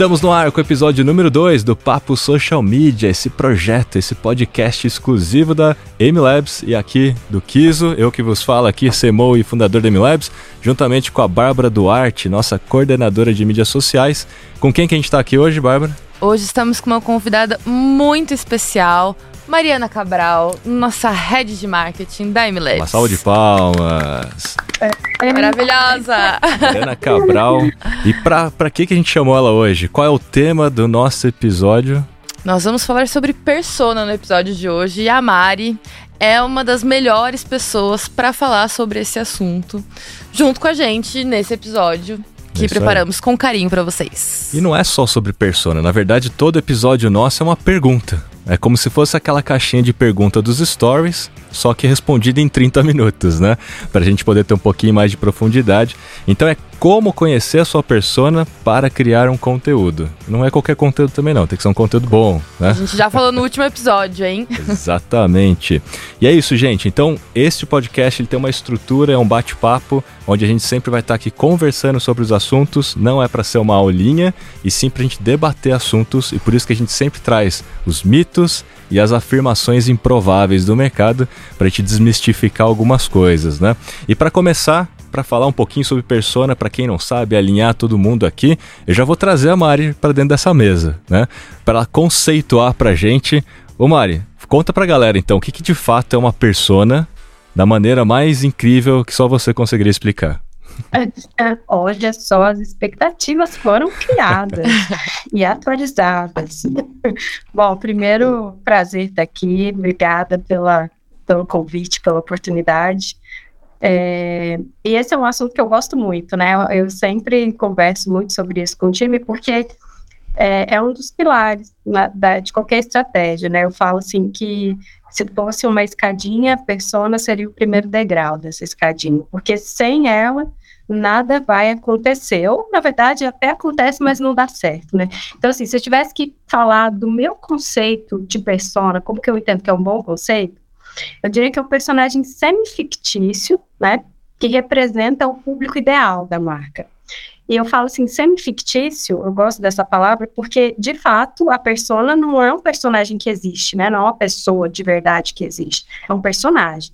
Estamos no ar com o episódio número 2 do Papo Social Media, esse projeto, esse podcast exclusivo da MLabs e aqui do Kiso, eu que vos falo aqui, CMO e fundador da MLabs, juntamente com a Bárbara Duarte, nossa coordenadora de mídias sociais. Com quem que a gente está aqui hoje, Bárbara? Hoje estamos com uma convidada muito especial, Mariana Cabral, nossa head de marketing da MLabs. Uma salva de palmas. É maravilhosa! Mariana Cabral. E pra, pra que, que a gente chamou ela hoje? Qual é o tema do nosso episódio? Nós vamos falar sobre persona no episódio de hoje e a Mari é uma das melhores pessoas para falar sobre esse assunto junto com a gente nesse episódio que Isso preparamos aí. com carinho para vocês. E não é só sobre persona, na verdade todo episódio nosso é uma pergunta. É como se fosse aquela caixinha de pergunta dos stories, só que respondida em 30 minutos, né? Para a gente poder ter um pouquinho mais de profundidade. Então é como conhecer a sua persona para criar um conteúdo. Não é qualquer conteúdo também não, tem que ser um conteúdo bom, né? A gente já falou no último episódio, hein? Exatamente. E é isso, gente. Então, este podcast ele tem uma estrutura, é um bate-papo, onde a gente sempre vai estar aqui conversando sobre os assuntos. Não é para ser uma aulinha, e sim para a gente debater assuntos, e por isso que a gente sempre traz os mitos e as afirmações improváveis do mercado para a gente desmistificar algumas coisas, né? E para começar, para falar um pouquinho sobre persona, para quem não sabe, alinhar todo mundo aqui, eu já vou trazer a Mari para dentro dessa mesa, né? Para ela conceituar para gente. Ô Mari, conta para a galera então, o que, que de fato é uma persona da maneira mais incrível que só você conseguiria explicar. Olha é só, as expectativas foram criadas e atualizadas. Bom, primeiro, prazer estar aqui, obrigada pela, pelo convite, pela oportunidade. É, e esse é um assunto que eu gosto muito, né? Eu, sempre converso muito sobre isso com o time, porque é, é um dos pilares na, da, de qualquer estratégia, né? Eu falo assim que se fosse uma escadinha, a persona seria o primeiro degrau dessa escadinha, porque sem ela nada vai acontecer, ou na verdade até acontece, mas não dá certo, né? Então assim, se eu tivesse que falar do meu conceito de persona, como que eu entendo que é um bom conceito, eu diria que é um personagem semi-fictício, né? Que representa o público ideal da marca. E eu falo assim, semi-fictício, eu gosto dessa palavra, porque, de fato, a persona não é um personagem que existe, né? Não é uma pessoa de verdade que existe. É um personagem.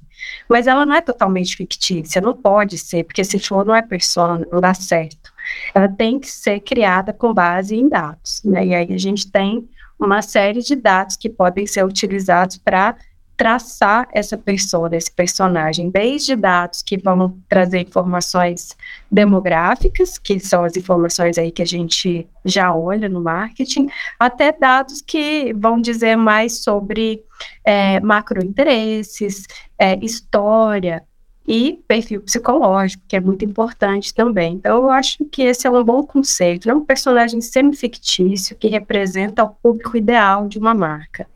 Mas ela não é totalmente fictícia, não pode ser, porque se for, não é persona, não dá certo. Ela tem que ser criada com base em dados, né? E aí a gente tem uma série de dados que podem ser utilizados para traçar essa pessoa, esse personagem, desde dados que vão trazer informações demográficas, que são as informações aí que a gente já olha no marketing, até dados que vão dizer mais sobre é, macrointeresses, é, história e perfil psicológico, que é muito importante também. Então, eu acho que esse é um bom conceito, é um personagem semi-fictício que representa o público ideal de uma marca.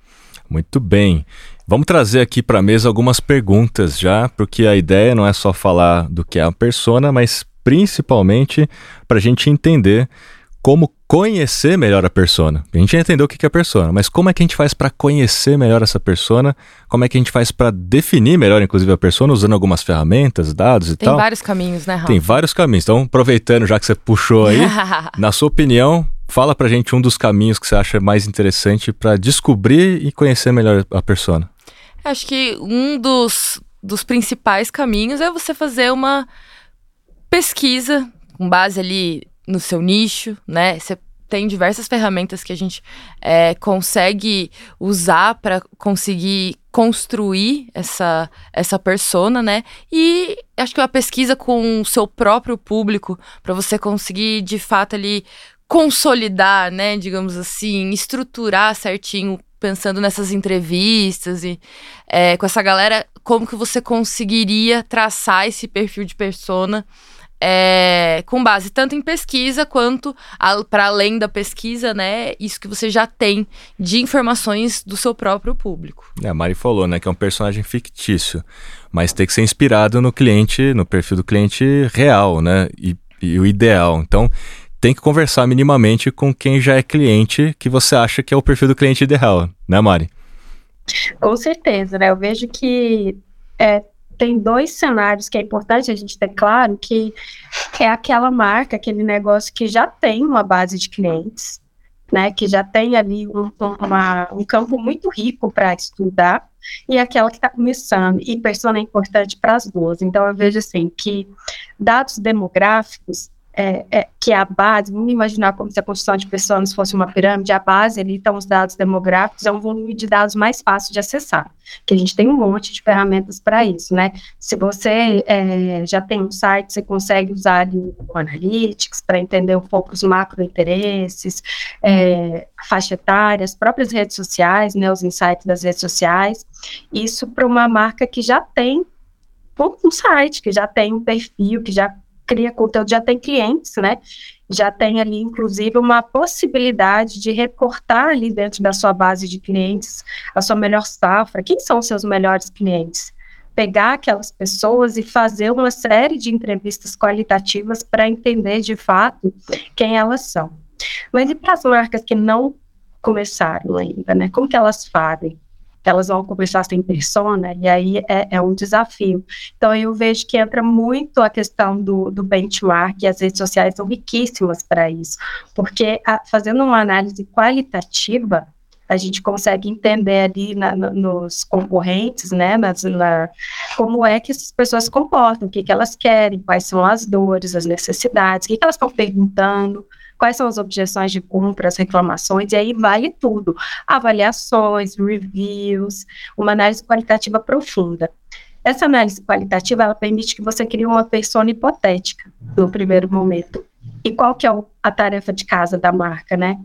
Muito bem. Vamos trazer aqui para a mesa algumas perguntas já, porque a ideia não é só falar do que é a persona, mas principalmente para a gente entender como conhecer melhor a persona. A gente já entendeu o que é a persona, mas como é que a gente faz para conhecer melhor essa persona? Como é que a gente faz para definir melhor, inclusive, a persona, usando algumas ferramentas, dados e Tem tal? Tem vários caminhos, né, Raul? Tem vários caminhos. Então, aproveitando já que você puxou aí, na sua opinião, fala pra gente um dos caminhos que você acha mais interessante para descobrir e conhecer melhor a persona. Acho que um dos, dos principais caminhos é você fazer uma pesquisa com base ali no seu nicho, né? Você tem diversas ferramentas que a gente é, consegue usar para conseguir construir essa, essa persona, né? E acho que a pesquisa com o seu próprio público para você conseguir de fato ali consolidar, né, digamos assim, estruturar certinho pensando nessas entrevistas e é, com essa galera, como que você conseguiria traçar esse perfil de persona é, com base tanto em pesquisa quanto para além da pesquisa, né? Isso que você já tem de informações do seu próprio público. É, a Mari falou, né, que é um personagem fictício, mas tem que ser inspirado no cliente, no perfil do cliente real, né? E, e o ideal. Então, tem que conversar minimamente com quem já é cliente, que você acha que é o perfil do cliente ideal, né, Mari? Com certeza, né? Eu vejo que é, tem dois cenários que é importante a gente ter claro que é aquela marca, aquele negócio que já tem uma base de clientes, né, que já tem ali um, uma, um campo muito rico para estudar, e aquela que está começando. E persona é importante para as duas. Então, eu vejo assim que dados demográficos é, é, que é a base, vamos imaginar como se a construção de pessoas fosse uma pirâmide, a base ali estão os dados demográficos, é um volume de dados mais fácil de acessar, que a gente tem um monte de ferramentas para isso, né? Se você é, já tem um site, você consegue usar ali o Analytics para entender um pouco os macro interesses, é, faixa etária, as próprias redes sociais, né, os insights das redes sociais, isso para uma marca que já tem um site, que já tem um perfil, que já cria conteúdo, já tem clientes, né? Já tem ali, inclusive, uma possibilidade de recortar ali dentro da sua base de clientes a sua melhor safra. Quem são os seus melhores clientes? Pegar aquelas pessoas e fazer uma série de entrevistas qualitativas para entender de fato quem elas são. Mas e para as marcas que não começaram ainda, né? Como que elas fazem? Elas vão conversar sem persona, e aí é, é, um desafio. Então, eu vejo que entra muito a questão do, do benchmark, e as redes sociais são riquíssimas para isso, porque a, fazendo uma análise qualitativa, a gente consegue entender ali na, nos concorrentes, né, nas, na, como é que essas pessoas se comportam, o que, que elas querem, quais são as dores, as necessidades, o que, que elas estão perguntando, quais são as objeções de compra, as reclamações, e aí vale tudo: avaliações, reviews, uma análise qualitativa profunda. Essa análise qualitativa ela permite que você crie uma persona hipotética no primeiro momento. E qual que é a tarefa de casa da marca, né?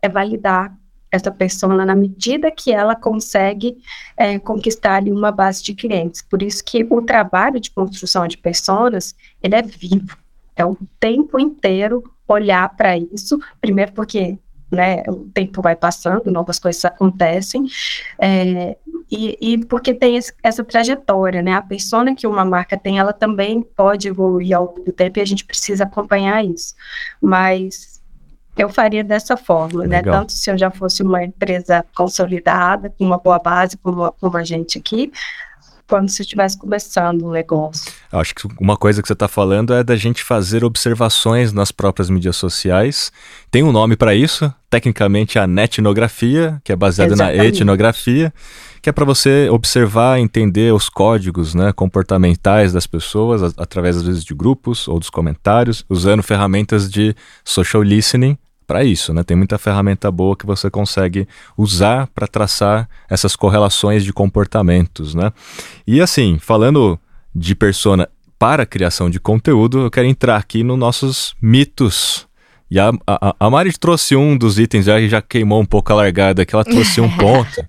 É validar essa persona na medida que ela consegue é, conquistar ali uma base de clientes. Por isso que o trabalho de construção de personas, ele é vivo. É o tempo inteiro olhar para isso, primeiro porque né, o tempo vai passando, novas coisas acontecem, é, e, e, porque tem esse, essa trajetória, né, a persona que uma marca tem, ela também pode evoluir ao longo do tempo e a gente precisa acompanhar isso, mas eu faria dessa forma, né, tanto se eu já fosse uma empresa consolidada, com uma boa base, como, como a gente aqui, quando você estivesse começando um negócio. Acho que uma coisa que você está falando é da gente fazer observações nas próprias mídias sociais. Tem um nome para isso, tecnicamente a netnografia, que é baseada Exatamente. na etnografia, que é para você observar, entender os códigos né, comportamentais das pessoas, a, através às vezes de grupos ou dos comentários, usando ferramentas de social listening para isso, né? Tem muita ferramenta boa que você consegue usar para traçar essas correlações de comportamentos, né? E assim, falando de persona para criação de conteúdo, eu quero entrar aqui nos nossos mitos e a, a, a Mari trouxe um dos itens, já, já queimou um pouco a largada, que ela trouxe um ponto,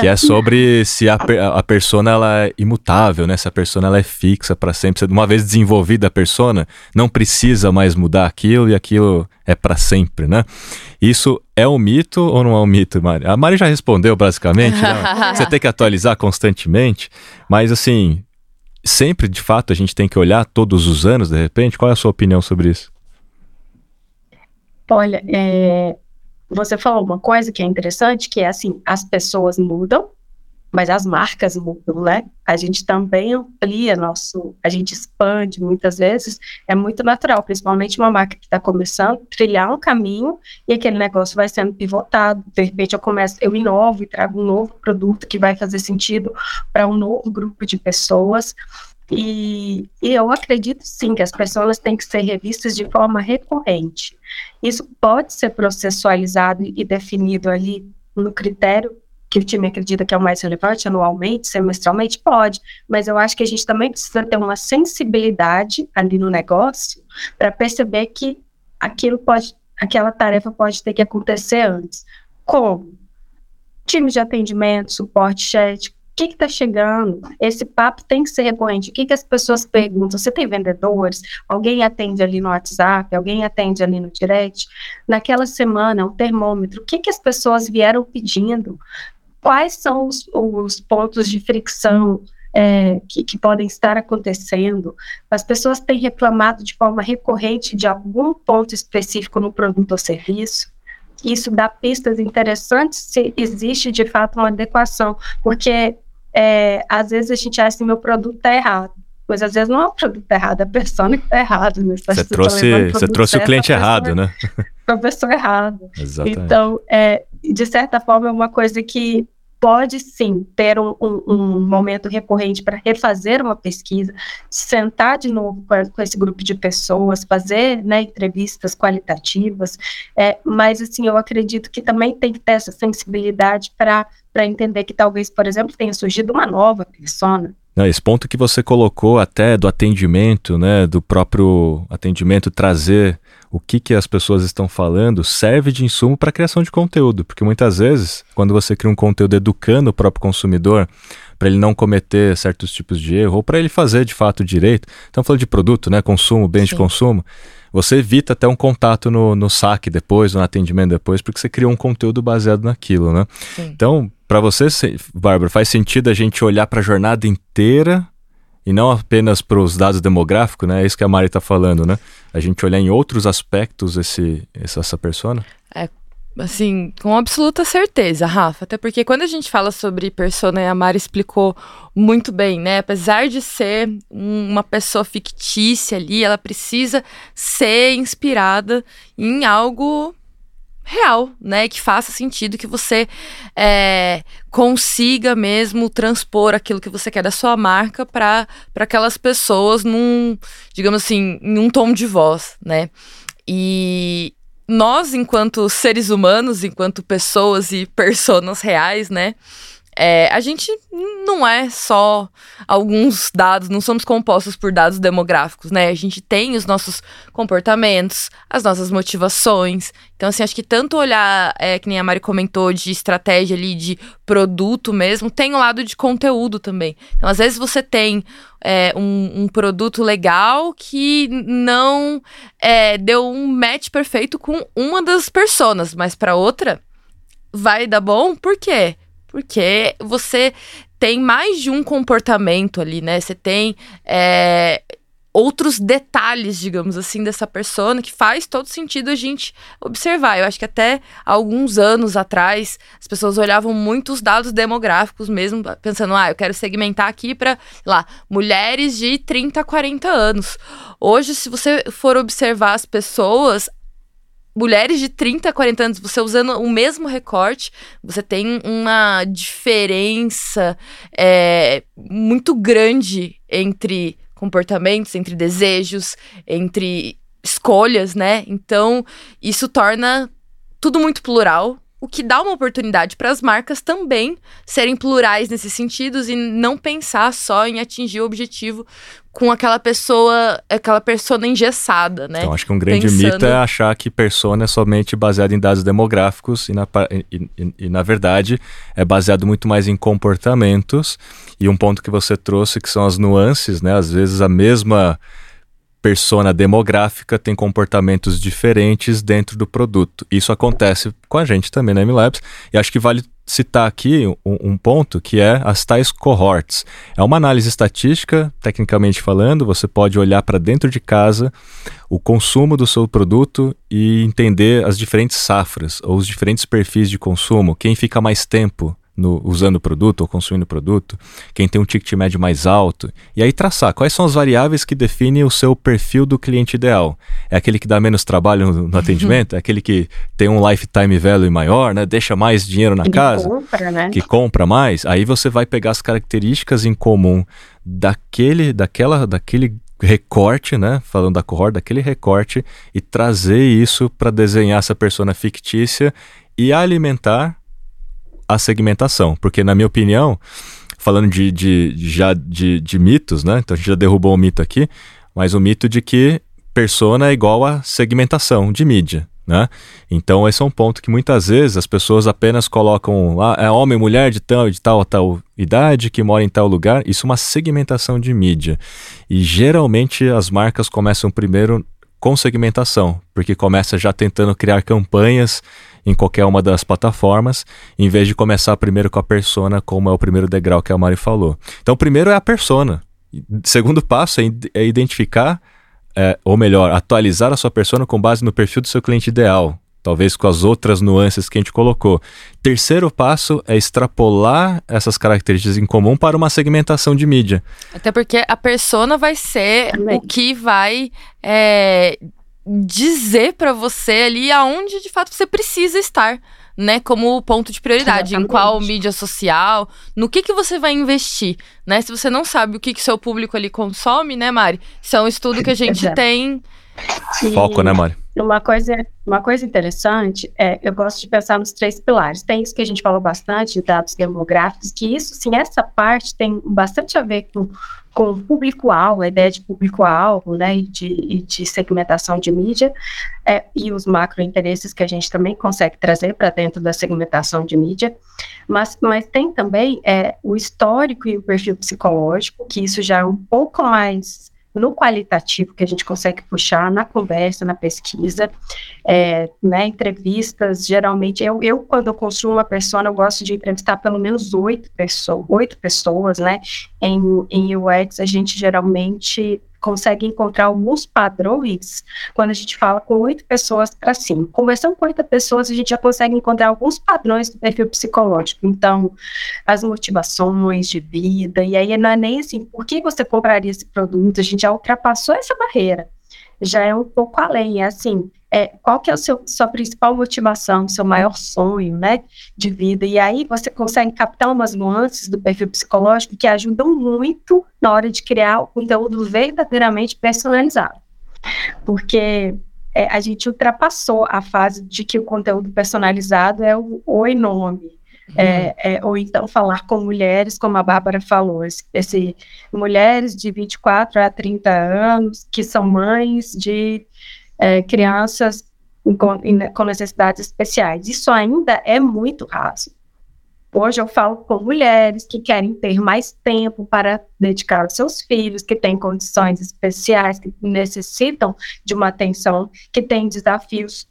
que é sobre se a, a persona ela é imutável, né? Se a persona ela é fixa para sempre. Uma vez desenvolvida a persona, não precisa mais mudar aquilo e aquilo é para sempre, né? Isso é um mito ou não é um mito, Mari? A Mari já respondeu basicamente, né? Você tem que atualizar constantemente, mas assim, sempre de fato a gente tem que olhar todos os anos, de repente. Qual é a sua opinião sobre isso? Olha, é, você falou uma coisa que é interessante, que é assim, as pessoas mudam, mas as marcas mudam, né? A gente também amplia nosso, a gente expande muitas vezes, é muito natural, principalmente uma marca que está começando, trilhar um caminho e aquele negócio vai sendo pivotado. De repente eu começo, eu inovo e trago um novo produto que vai fazer sentido para um novo grupo de pessoas. E, e, eu acredito sim que as pessoas têm que ser revistas de forma recorrente. Isso pode ser processualizado e definido ali no critério que o time acredita que é o mais relevante, anualmente, semestralmente, pode, mas eu acho que a gente também precisa ter uma sensibilidade ali no negócio para perceber que aquilo pode, aquela tarefa pode ter que acontecer antes. Como? Time de atendimento, suporte chat, que está chegando? Esse papo tem que ser recorrente. O que, que as pessoas perguntam? Você tem vendedores? Alguém atende ali no WhatsApp? Alguém atende ali no direct? Naquela semana, o termômetro, o que, que as pessoas vieram pedindo? Quais são os, os pontos de fricção é, que, que, podem estar acontecendo. As pessoas têm reclamado de forma recorrente de algum ponto específico no produto ou serviço. Isso dá pistas interessantes se existe de fato uma adequação, porque é, às vezes a gente acha que meu produto está errado. Pois às vezes não é o produto errado, é a persona que está errada. Né? Você, você trouxe, você trouxe o cliente errado, né? Para a pessoa errada. Exatamente. Então, é, de certa forma, é uma coisa que pode sim ter um, um, um momento recorrente para refazer uma pesquisa, sentar de novo com, com, esse grupo de pessoas, fazer né, entrevistas qualitativas, é, mas assim, eu acredito que também tem que ter essa sensibilidade para entender que talvez, por exemplo, tenha surgido uma nova persona, não, esse ponto que você colocou até do atendimento, né, do próprio atendimento trazer o que, que as pessoas estão falando, serve de insumo para a criação de conteúdo, porque muitas vezes, quando você cria um conteúdo educando o próprio consumidor, para ele não cometer certos tipos de erro, ou para ele fazer de fato direito, estamos falando de produto, né, consumo, bens Sim. de consumo, você evita até um contato no, no saque depois, no atendimento depois, porque você criou um conteúdo baseado naquilo, né? Sim. Então, para você, Bárbara, faz sentido a gente olhar para a jornada inteira e não apenas para os dados demográficos, né? É isso que a Mari está falando, né? A gente olhar em outros aspectos esse, essa, essa persona. É, Assim, com absoluta certeza, Rafa. Até porque quando a gente fala sobre persona, a Mari explicou muito bem, né? Apesar de ser uma pessoa fictícia ali, ela precisa ser inspirada em algo real, né? Que faça sentido, que você é, consiga mesmo transpor aquilo que você quer da sua marca para aquelas pessoas num, digamos assim, em um tom de voz, né? E, nós, enquanto seres humanos, enquanto pessoas e personas reais, né? É, a gente não é só alguns dados, não somos compostos por dados demográficos, né? A gente tem os nossos comportamentos, as nossas motivações. Então, assim, acho que tanto olhar, é, que nem a Mari comentou, de estratégia ali, de produto mesmo, tem o lado de conteúdo também. Então, às vezes você tem é, um, um, produto legal que não é, deu um match perfeito com uma das personas, mas para outra vai dar bom, por quê? Porque você tem mais de um comportamento ali, né? Você tem é, outros detalhes, digamos assim, dessa persona que faz todo sentido a gente observar. Eu acho que até alguns anos atrás as pessoas olhavam muito os dados demográficos mesmo, pensando, ah, eu quero segmentar aqui para, lá, mulheres de 30 a 40 anos. Hoje, se você for observar as pessoas, mulheres de 30 40 anos, você usando o mesmo recorte, você tem uma diferença é, muito grande entre comportamentos, entre desejos, entre escolhas, né? Então, isso torna tudo muito plural, o que dá uma oportunidade para as marcas também serem plurais nesses sentidos e não pensar só em atingir o objetivo com aquela pessoa, aquela persona engessada, né? Então, acho que um grande Pensando... mito é achar que persona é somente baseado em dados demográficos e na, e, e, e, na verdade, é baseado muito mais em comportamentos e um ponto que você trouxe que são as nuances, né? Às vezes a mesma persona demográfica tem comportamentos diferentes dentro do produto. Isso acontece com a gente também na MLabs e acho que vale citar aqui um, um, ponto que é as tais cohorts. É uma análise estatística, tecnicamente falando, você pode olhar para dentro de casa o consumo do seu produto e entender as diferentes safras ou os diferentes perfis de consumo, quem fica mais tempo no, usando o produto ou consumindo o produto, quem tem um ticket médio mais alto, e aí traçar quais são as variáveis que definem o seu perfil do cliente ideal. É aquele que dá menos trabalho no, no atendimento? É aquele que tem um lifetime value maior, né? deixa mais dinheiro na casa, compra, né? que compra mais? Aí você vai pegar as características em comum daquele, daquela, daquele recorte, né? Falando da cohort, daquele recorte e trazer isso para desenhar essa persona fictícia e alimentar a segmentação. Porque, na minha opinião, falando de, de, já de, de mitos, né? Então a gente já derrubou o mito aqui, mas o mito de que persona é igual a segmentação de mídia. Né? Então esse é um ponto que muitas vezes as pessoas apenas colocam lá ah, é homem, mulher de tal, de tal, tal idade que mora em tal lugar. Isso é uma segmentação de mídia e geralmente as marcas começam primeiro com segmentação, porque começa já tentando criar campanhas em qualquer uma das plataformas, em vez de começar primeiro com a persona, como é o primeiro degrau que a Mari falou. Então, primeiro é a persona. Segundo passo é, é identificar, é, ou melhor, atualizar a sua persona com base no perfil do seu cliente ideal. talvez com as outras nuances que a gente colocou. Terceiro passo é extrapolar essas características em comum para uma segmentação de mídia. Até porque a persona vai ser Também. o que vai é, dizer para você ali aonde de fato você precisa estar. Né, como ponto de prioridade, Exatamente. em qual mídia social, no que que você vai investir, né? Se você não sabe o que que seu público ali consome, né, Mari? Isso é um estudo que a gente tem Foco, né, Mari? Uma coisa, uma coisa interessante é, eu gosto de pensar nos três pilares. Tem isso que a gente falou bastante, de dados demográficos, que isso, sim, essa parte tem bastante a ver com, com o público-alvo, a ideia de público-alvo, né, e de, e de segmentação de mídia, é, e os macro-interesses que a gente também consegue trazer para dentro da segmentação de mídia, mas, mas tem também é, o histórico e o perfil psicológico, que isso já é um pouco mais no qualitativo que a gente consegue puxar na conversa, na pesquisa, é, né, entrevistas, geralmente, eu, eu quando eu construo uma pessoa, eu gosto de entrevistar pelo menos oito pessoas, oito pessoas, né, em, em UX a gente geralmente consegue encontrar alguns padrões quando a gente fala com oito pessoas para cima. Conversando com oito pessoas, a gente já consegue encontrar alguns padrões do perfil psicológico. Então, as motivações de vida, e aí não é nem assim, por que você compraria esse produto? A gente já ultrapassou essa barreira. Já é um pouco além, é assim, é, qual que é a sua principal motivação, seu maior sonho, né, de vida. E aí você consegue captar umas nuances do perfil psicológico que ajudam muito na hora de criar o conteúdo verdadeiramente personalizado. Porque é, a gente ultrapassou a fase de que o conteúdo personalizado é o oi nome. É, é, ou então falar com mulheres, como a Bárbara falou, esse, esse, mulheres de 24 a 30 anos que são mães de é, crianças com, com necessidades especiais. Isso ainda é muito raso. Hoje eu falo com mulheres que querem ter mais tempo para dedicar aos seus filhos, que têm condições especiais, que necessitam de uma atenção, que têm desafios,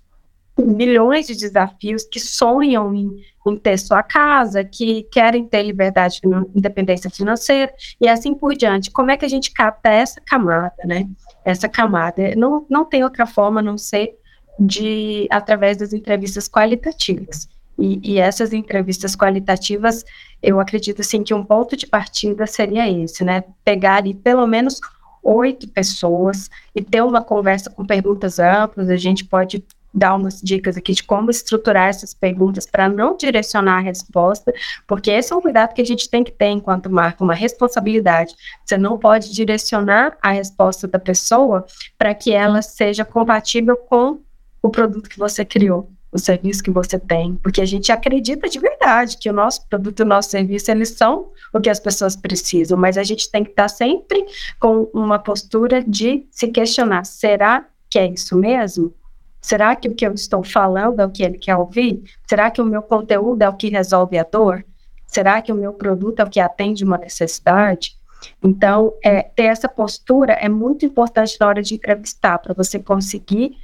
milhões de desafios, que sonham em, em ter sua casa, que querem ter liberdade, independência financeira e assim por diante. Como é que a gente capta essa camada, né? essa camada. Não, não tem outra forma a não ser de através das entrevistas qualitativas. E, e, essas entrevistas qualitativas, eu acredito assim que um ponto de partida seria esse, né? Pegar ali pelo menos oito pessoas e ter uma conversa com perguntas amplas. A gente pode dar umas dicas aqui de como estruturar essas perguntas para não direcionar a resposta, porque esse é um cuidado que a gente tem que ter enquanto marca, uma responsabilidade. Você não pode direcionar a resposta da pessoa para que ela seja compatível com o produto que você criou, o serviço que você tem, porque a gente acredita de verdade que o nosso produto e o nosso serviço, eles são o que as pessoas precisam, mas a gente tem que estar sempre com uma postura de se questionar, será que é isso mesmo? Será que o que eu estou falando é o que ele quer ouvir? Será que o meu conteúdo é o que resolve a dor? Será que o meu produto é o que atende uma necessidade? Então, é, ter essa postura é muito importante na hora de entrevistar, para você conseguir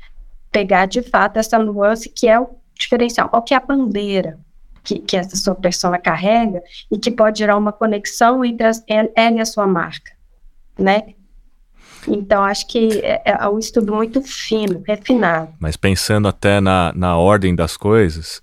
pegar de fato essa nuance que é o diferencial. Qual que é a bandeira que, que essa sua persona carrega e que pode gerar uma conexão entre as, ela e a sua marca, né? Então, acho que é, é um estudo muito fino, refinado. Mas pensando até na, na ordem das coisas,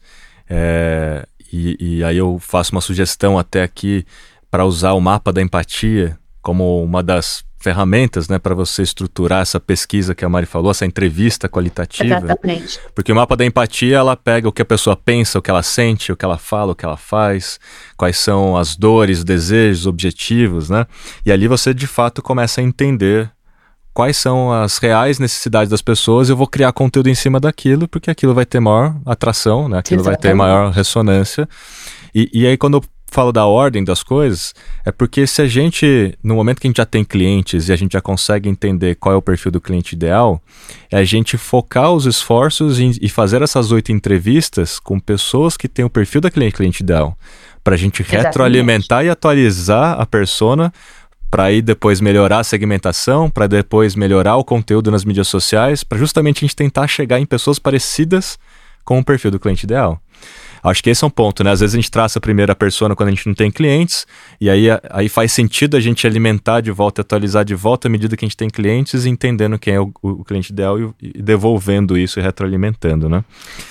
é, e, e aí eu faço uma sugestão até aqui para usar o mapa da empatia como uma das ferramentas né, para você estruturar essa pesquisa que a Mari falou, essa entrevista qualitativa. Exatamente. Porque o mapa da empatia, ela pega o que a pessoa pensa, o que ela sente, o que ela fala, o que ela faz, quais são as dores, desejos, objetivos, né? E ali você de fato começa a entender quais são as reais necessidades das pessoas, eu vou criar conteúdo em cima daquilo, porque aquilo vai ter maior atração, né? Aquilo Exatamente. vai ter maior ressonância. E, e aí, quando eu falo da ordem das coisas, é porque se a gente, no momento que a gente já tem clientes e a gente já consegue entender qual é o perfil do cliente ideal, é a gente focar os esforços em, e fazer essas oito entrevistas com pessoas que têm o perfil da cliente, cliente ideal. Para a gente Exatamente. retroalimentar e atualizar a persona para aí depois melhorar a segmentação, para depois melhorar o conteúdo nas mídias sociais, para justamente a gente tentar chegar em pessoas parecidas com o perfil do cliente ideal. Acho que esse é um ponto, né? Às vezes a gente traça a primeira persona quando a gente não tem clientes, e aí, aí faz sentido a gente alimentar de volta, atualizar de volta à medida que a gente tem clientes, entendendo quem é o, o cliente ideal e, e, devolvendo isso e retroalimentando, né?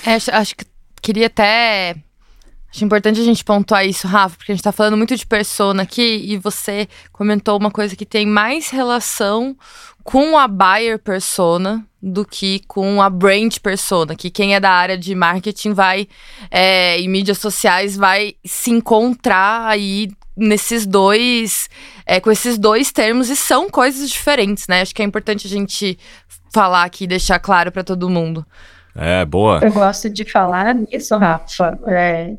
É, acho que queria até Acho importante a gente pontuar isso, Rafa, porque a gente está falando muito de persona aqui e você comentou uma coisa que tem mais relação com a buyer persona do que com a brand persona, que quem é da área de marketing vai é, e mídias sociais vai se encontrar aí nesses dois, é, com esses dois termos e são coisas diferentes, né? Acho que é importante a gente falar aqui e deixar claro para todo mundo. É, boa. Eu gosto de falar nisso, Rafa. É,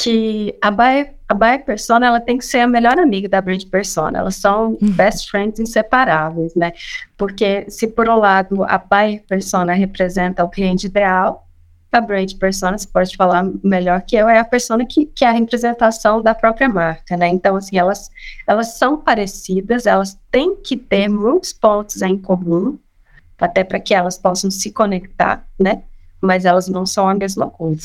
que a buyer, a buyer persona ela tem que ser a melhor amiga da brand persona. Elas são uhum. best friends inseparáveis, né? Porque se por um lado a buyer persona representa o cliente ideal, a brand persona, você pode falar melhor que eu, é a persona que, que é a representação da própria marca, né? Então, assim, elas, elas são parecidas, elas têm que ter muitos pontos em comum, até para que elas possam se conectar, né? Mas elas não são a mesma coisa.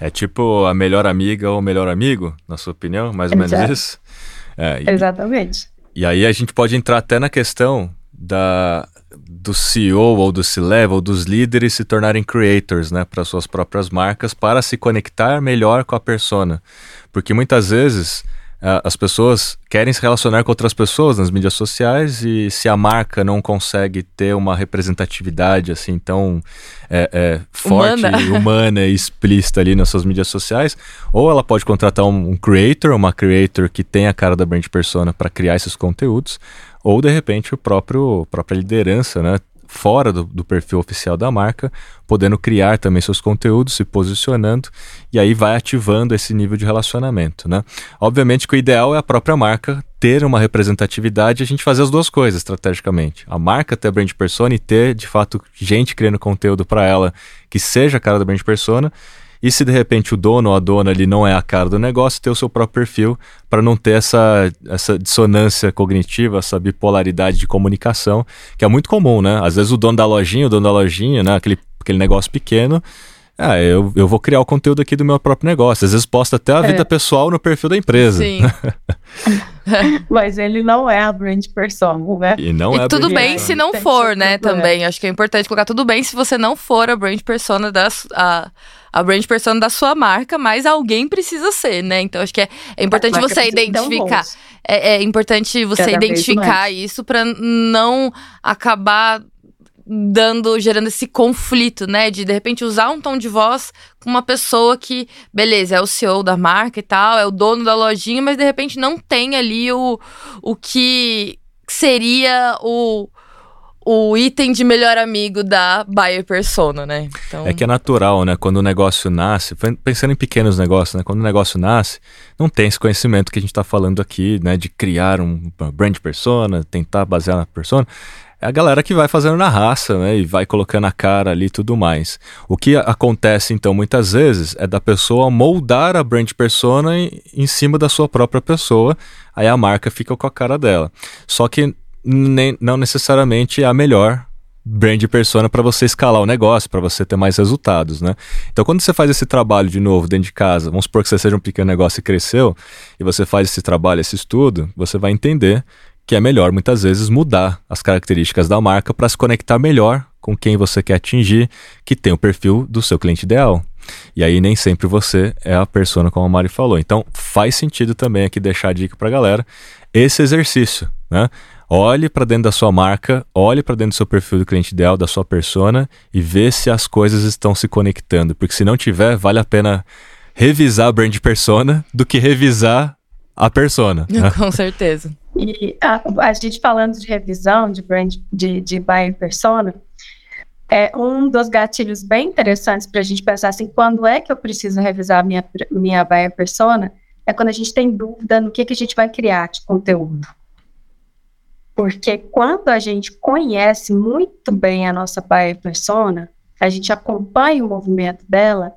É tipo a melhor amiga ou melhor amigo, na sua opinião, mais ou Exato. menos isso? É, e, Exatamente. E aí a gente pode entrar até na questão da, do CEO ou do C-level, dos líderes se tornarem creators, né, para suas próprias marcas, para se conectar melhor com a persona. Porque muitas vezes as pessoas querem se relacionar com outras pessoas nas mídias sociais e se a marca não consegue ter uma representatividade assim tão é, é, forte, humana. humana e explícita ali nas suas mídias sociais, ou ela pode contratar um, um creator, uma creator que tem a cara da brand persona para criar esses conteúdos, ou de repente o próprio própria liderança, né, fora do, do, perfil oficial da marca, podendo criar também seus conteúdos, se posicionando, e aí vai ativando esse nível de relacionamento, né? Obviamente que o ideal é a própria marca ter uma representatividade e a gente fazer as duas coisas estrategicamente. A marca ter a brand persona e ter, de fato, gente criando conteúdo para ela que seja a cara da brand persona, e se de repente o dono ou a dona ali não é a cara do negócio, ter o seu próprio perfil para não ter essa, essa dissonância cognitiva, essa bipolaridade de comunicação, que é muito comum, né? Às vezes o dono da lojinha, o dono da lojinha, né? Aquele, aquele negócio pequeno, ah, eu, eu vou criar o conteúdo aqui do meu próprio negócio. Às vezes posta até a é. vida pessoal no perfil da empresa. Sim. Mas ele não é a brand person, né? E não e é tudo bem se não for, né? Também. Acho que é importante colocar tudo bem se você não for a brand persona da a, a brand persona da sua marca, mas alguém precisa ser, né? Então acho que é, é importante você identificar. É, é, importante você Cada identificar isso para não acabar dando, gerando esse conflito, né? De de repente usar um tom de voz com uma pessoa que, beleza, é o CEO da marca e tal, é o dono da lojinha, mas de repente não tem ali o, o que seria o, o item de melhor amigo da buyer persona, né? Então... É que é natural, né? Quando o negócio nasce, pensando em pequenos negócios, né? Quando o negócio nasce, não tem esse conhecimento que a gente está falando aqui, né? De criar um, brand persona, tentar basear na persona é a galera que vai fazendo na raça, né? E vai colocando a cara ali e tudo mais. O que acontece, então, muitas vezes é da pessoa moldar a brand persona em, em cima da sua própria pessoa, aí a marca fica com a cara dela. Só que nem, não necessariamente a melhor brand persona para você escalar o negócio, para você ter mais resultados, né? Então, quando você faz esse trabalho de novo dentro de casa, vamos supor que você seja um pequeno negócio e cresceu, e você faz esse trabalho, esse estudo, você vai entender que é melhor muitas vezes mudar as características da marca para se conectar melhor com quem você quer atingir, que tem o perfil do seu cliente ideal. E aí nem sempre você é a persona como a Mari falou. Então faz sentido também aqui deixar a dica para a galera esse exercício, né? Olhe para dentro da sua marca, olhe para dentro do seu perfil do cliente ideal, da sua persona e vê se as coisas estão se conectando, porque se não tiver, vale a pena revisar a brand persona do que revisar a persona. Né? Com certeza. E a, a, gente falando de revisão de brand, de, de buyer persona, é um dos gatilhos bem interessantes para a gente pensar assim, quando é que eu preciso revisar minha minha buyer persona? É quando a gente tem dúvida no que, que a gente vai criar de conteúdo. Porque quando a gente conhece muito bem a nossa buyer persona, a gente acompanha o movimento dela,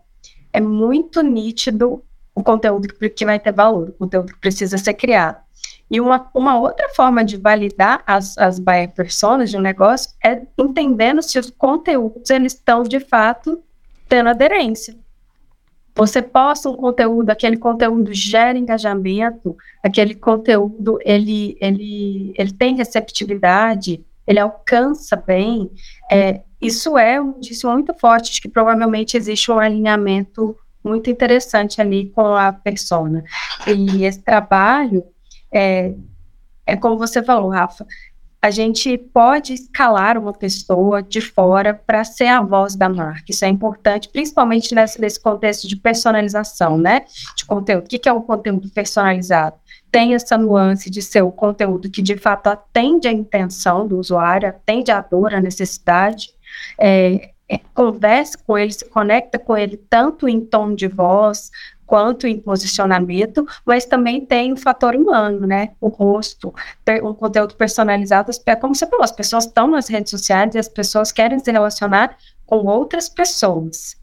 é muito nítido o conteúdo que vai ter valor, o conteúdo que precisa ser criado. E uma, uma outra forma de validar as, as buyer personas de um negócio é entendendo se os conteúdos eles estão, de fato, tendo aderência. Você posta um conteúdo, aquele conteúdo gera engajamento, aquele conteúdo ele, ele, ele tem receptividade, ele alcança bem, é, isso é um indício muito forte de que provavelmente existe um alinhamento muito interessante ali com a persona. E esse trabalho, é, é como você falou, Rafa, a gente pode escalar uma pessoa de fora para ser a voz da marca. Isso é importante, principalmente nesse, nesse contexto de personalização, né? De conteúdo. O que, que é um conteúdo personalizado? Tem essa nuance de ser o conteúdo que de fato atende a intenção do usuário, atende a dor, a necessidade. É, é, converse com ele, se conecta com ele tanto em tom de voz quanto em posicionamento, mas também tem o fator humano, né? O rosto, um conteúdo personalizado, como você falou, as pessoas estão nas redes sociais e as pessoas querem se relacionar com outras pessoas.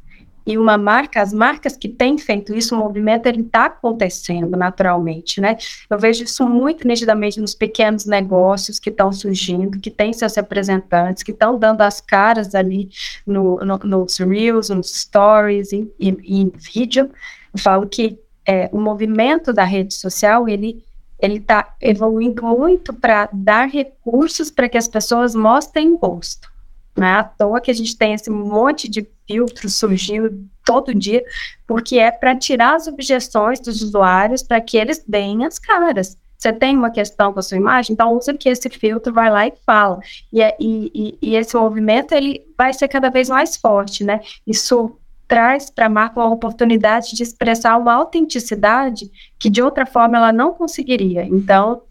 E uma marca, as marcas que têm feito isso, o movimento ele está acontecendo naturalmente, né? Eu vejo isso muito nitidamente nos pequenos negócios que estão surgindo, que têm seus representantes, que estão dando as caras ali no, no, nos reels, nos stories e em vídeo. Eu falo que é, o movimento da rede social ele ele está evoluindo muito para dar recursos para que as pessoas mostrem o rosto. Não é à toa que a gente tem esse monte de filtros surgindo todo dia, porque é para tirar as objeções dos usuários para que eles deem as caras. Você tem uma questão com a sua imagem, então usa que esse filtro vai lá e fala. E, é, e, e esse movimento ele vai ser cada vez mais forte, né? Isso traz para a marca uma oportunidade de expressar uma autenticidade que de outra forma ela não conseguiria. Então,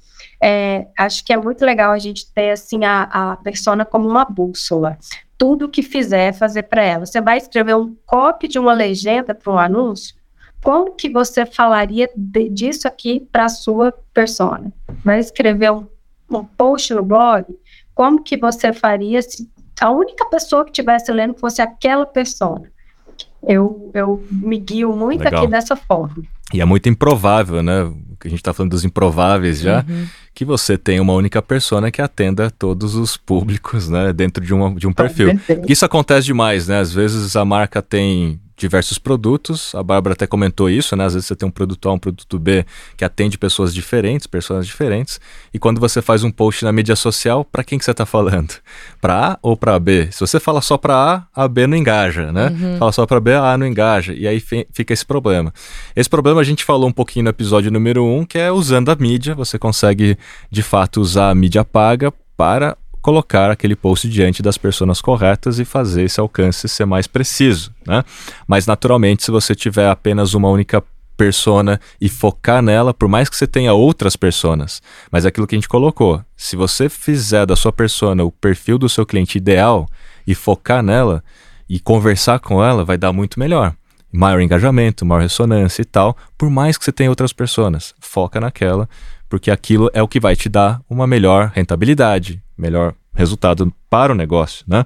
é, acho que é muito legal a gente ter assim a, a persona como uma bússola. Tudo que fizer, fazer para ela. Você vai escrever um copy de uma legenda para um anúncio? Como que você falaria de, disso aqui para a sua persona? Vai escrever um, um post no blog? Como que você faria se a única pessoa que estivesse lendo fosse aquela persona? Eu, eu me guio muito Legal. aqui dessa forma. E é muito improvável, né? Que a gente está falando dos improváveis já, uhum. que você tenha uma única persona que atenda todos os públicos, né? Dentro de, uma, de um perfil. Isso acontece demais, né? Às vezes a marca tem diversos produtos. A Bárbara até comentou isso, né? Às vezes você tem um produto A, um produto B que atende pessoas diferentes, pessoas diferentes. E quando você faz um post na mídia social, para quem que você está falando? Para A ou para B? Se você fala só para A, a B não engaja, né? Uhum. Fala só para B, a A não engaja. E aí fica esse problema. Esse problema a gente falou um pouquinho no episódio número 1, um, que é usando a mídia. Você consegue, de fato, usar a mídia paga para colocar aquele post diante das pessoas corretas e fazer esse alcance ser mais preciso, né? Mas naturalmente, se você tiver apenas uma única persona e focar nela, por mais que você tenha outras personas, mas é aquilo que a gente colocou, se você fizer da sua persona o perfil do seu cliente ideal e focar nela e conversar com ela, vai dar muito melhor. Maior engajamento, maior ressonância e tal, por mais que você tenha outras pessoas, foca naquela, porque aquilo é o que vai te dar uma melhor rentabilidade, melhor resultado para o negócio, né?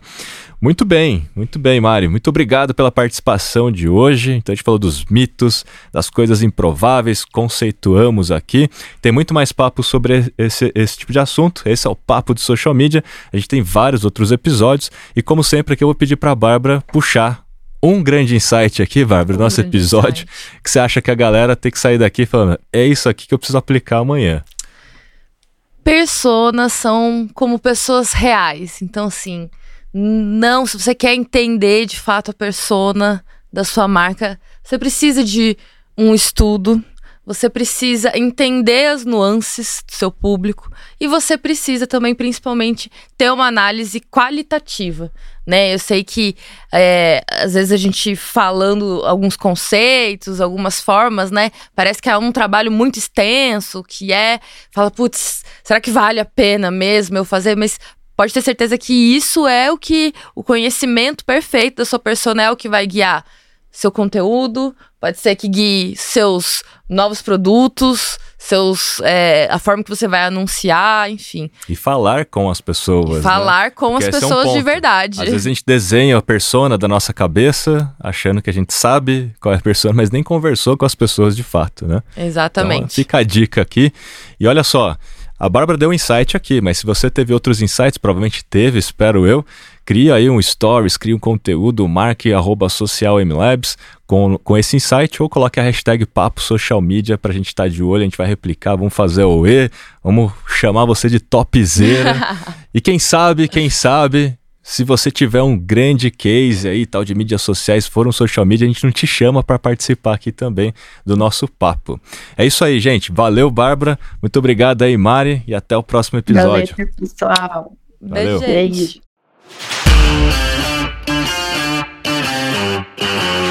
Muito bem, muito bem, Mari. Muito obrigado pela participação de hoje. Então a gente falou dos mitos, das coisas improváveis, conceituamos aqui. Tem muito mais papo sobre esse, esse tipo de assunto. Esse é o papo de social media. A gente tem vários outros episódios e como sempre aqui eu vou pedir para a Bárbara puxar um grande insight aqui, Bárbara, um nosso episódio, insight. que você acha que a galera tem que sair daqui falando, é isso aqui que eu preciso aplicar amanhã personas são como pessoas reais. Então, assim, não, se você quer entender de fato a persona da sua marca, você precisa de um estudo, você precisa entender as nuances do seu público e você precisa também, principalmente, ter uma análise qualitativa né? Eu sei que é, às vezes a gente falando alguns conceitos, algumas formas, né? Parece que é um trabalho muito extenso, que é, fala, putz, será que vale a pena mesmo eu fazer? Mas pode ter certeza que isso é o que o conhecimento perfeito da sua persona é o que vai guiar seu conteúdo, pode ser que guie seus novos produtos, seus é, a forma que você vai anunciar, enfim. E falar com as pessoas. E falar né? com Porque as pessoas é um de verdade. Às vezes a gente desenha a persona da nossa cabeça, achando que a gente sabe qual é a persona, mas nem conversou com as pessoas de fato, né? Exatamente. Então, fica a dica aqui. E olha só, a Bárbara deu um insight aqui, mas se você teve outros insights, provavelmente teve, espero eu, cria aí um stories, cria um conteúdo, marque arroba social MLabs com, com esse insight ou coloque a hashtag Papo Social Media pra gente estar tá de olho, a gente vai replicar, vamos fazer o E, vamos chamar você de topzera. e quem sabe, quem sabe, se você tiver um grande case aí, tal de mídias sociais, for um social media, a gente não te chama para participar aqui também do nosso papo. É isso aí, gente. Valeu, Bárbara. Muito obrigado aí, Mari, e até o próximo episódio. Valeu, pessoal. Valeu. Beijo. Thank you.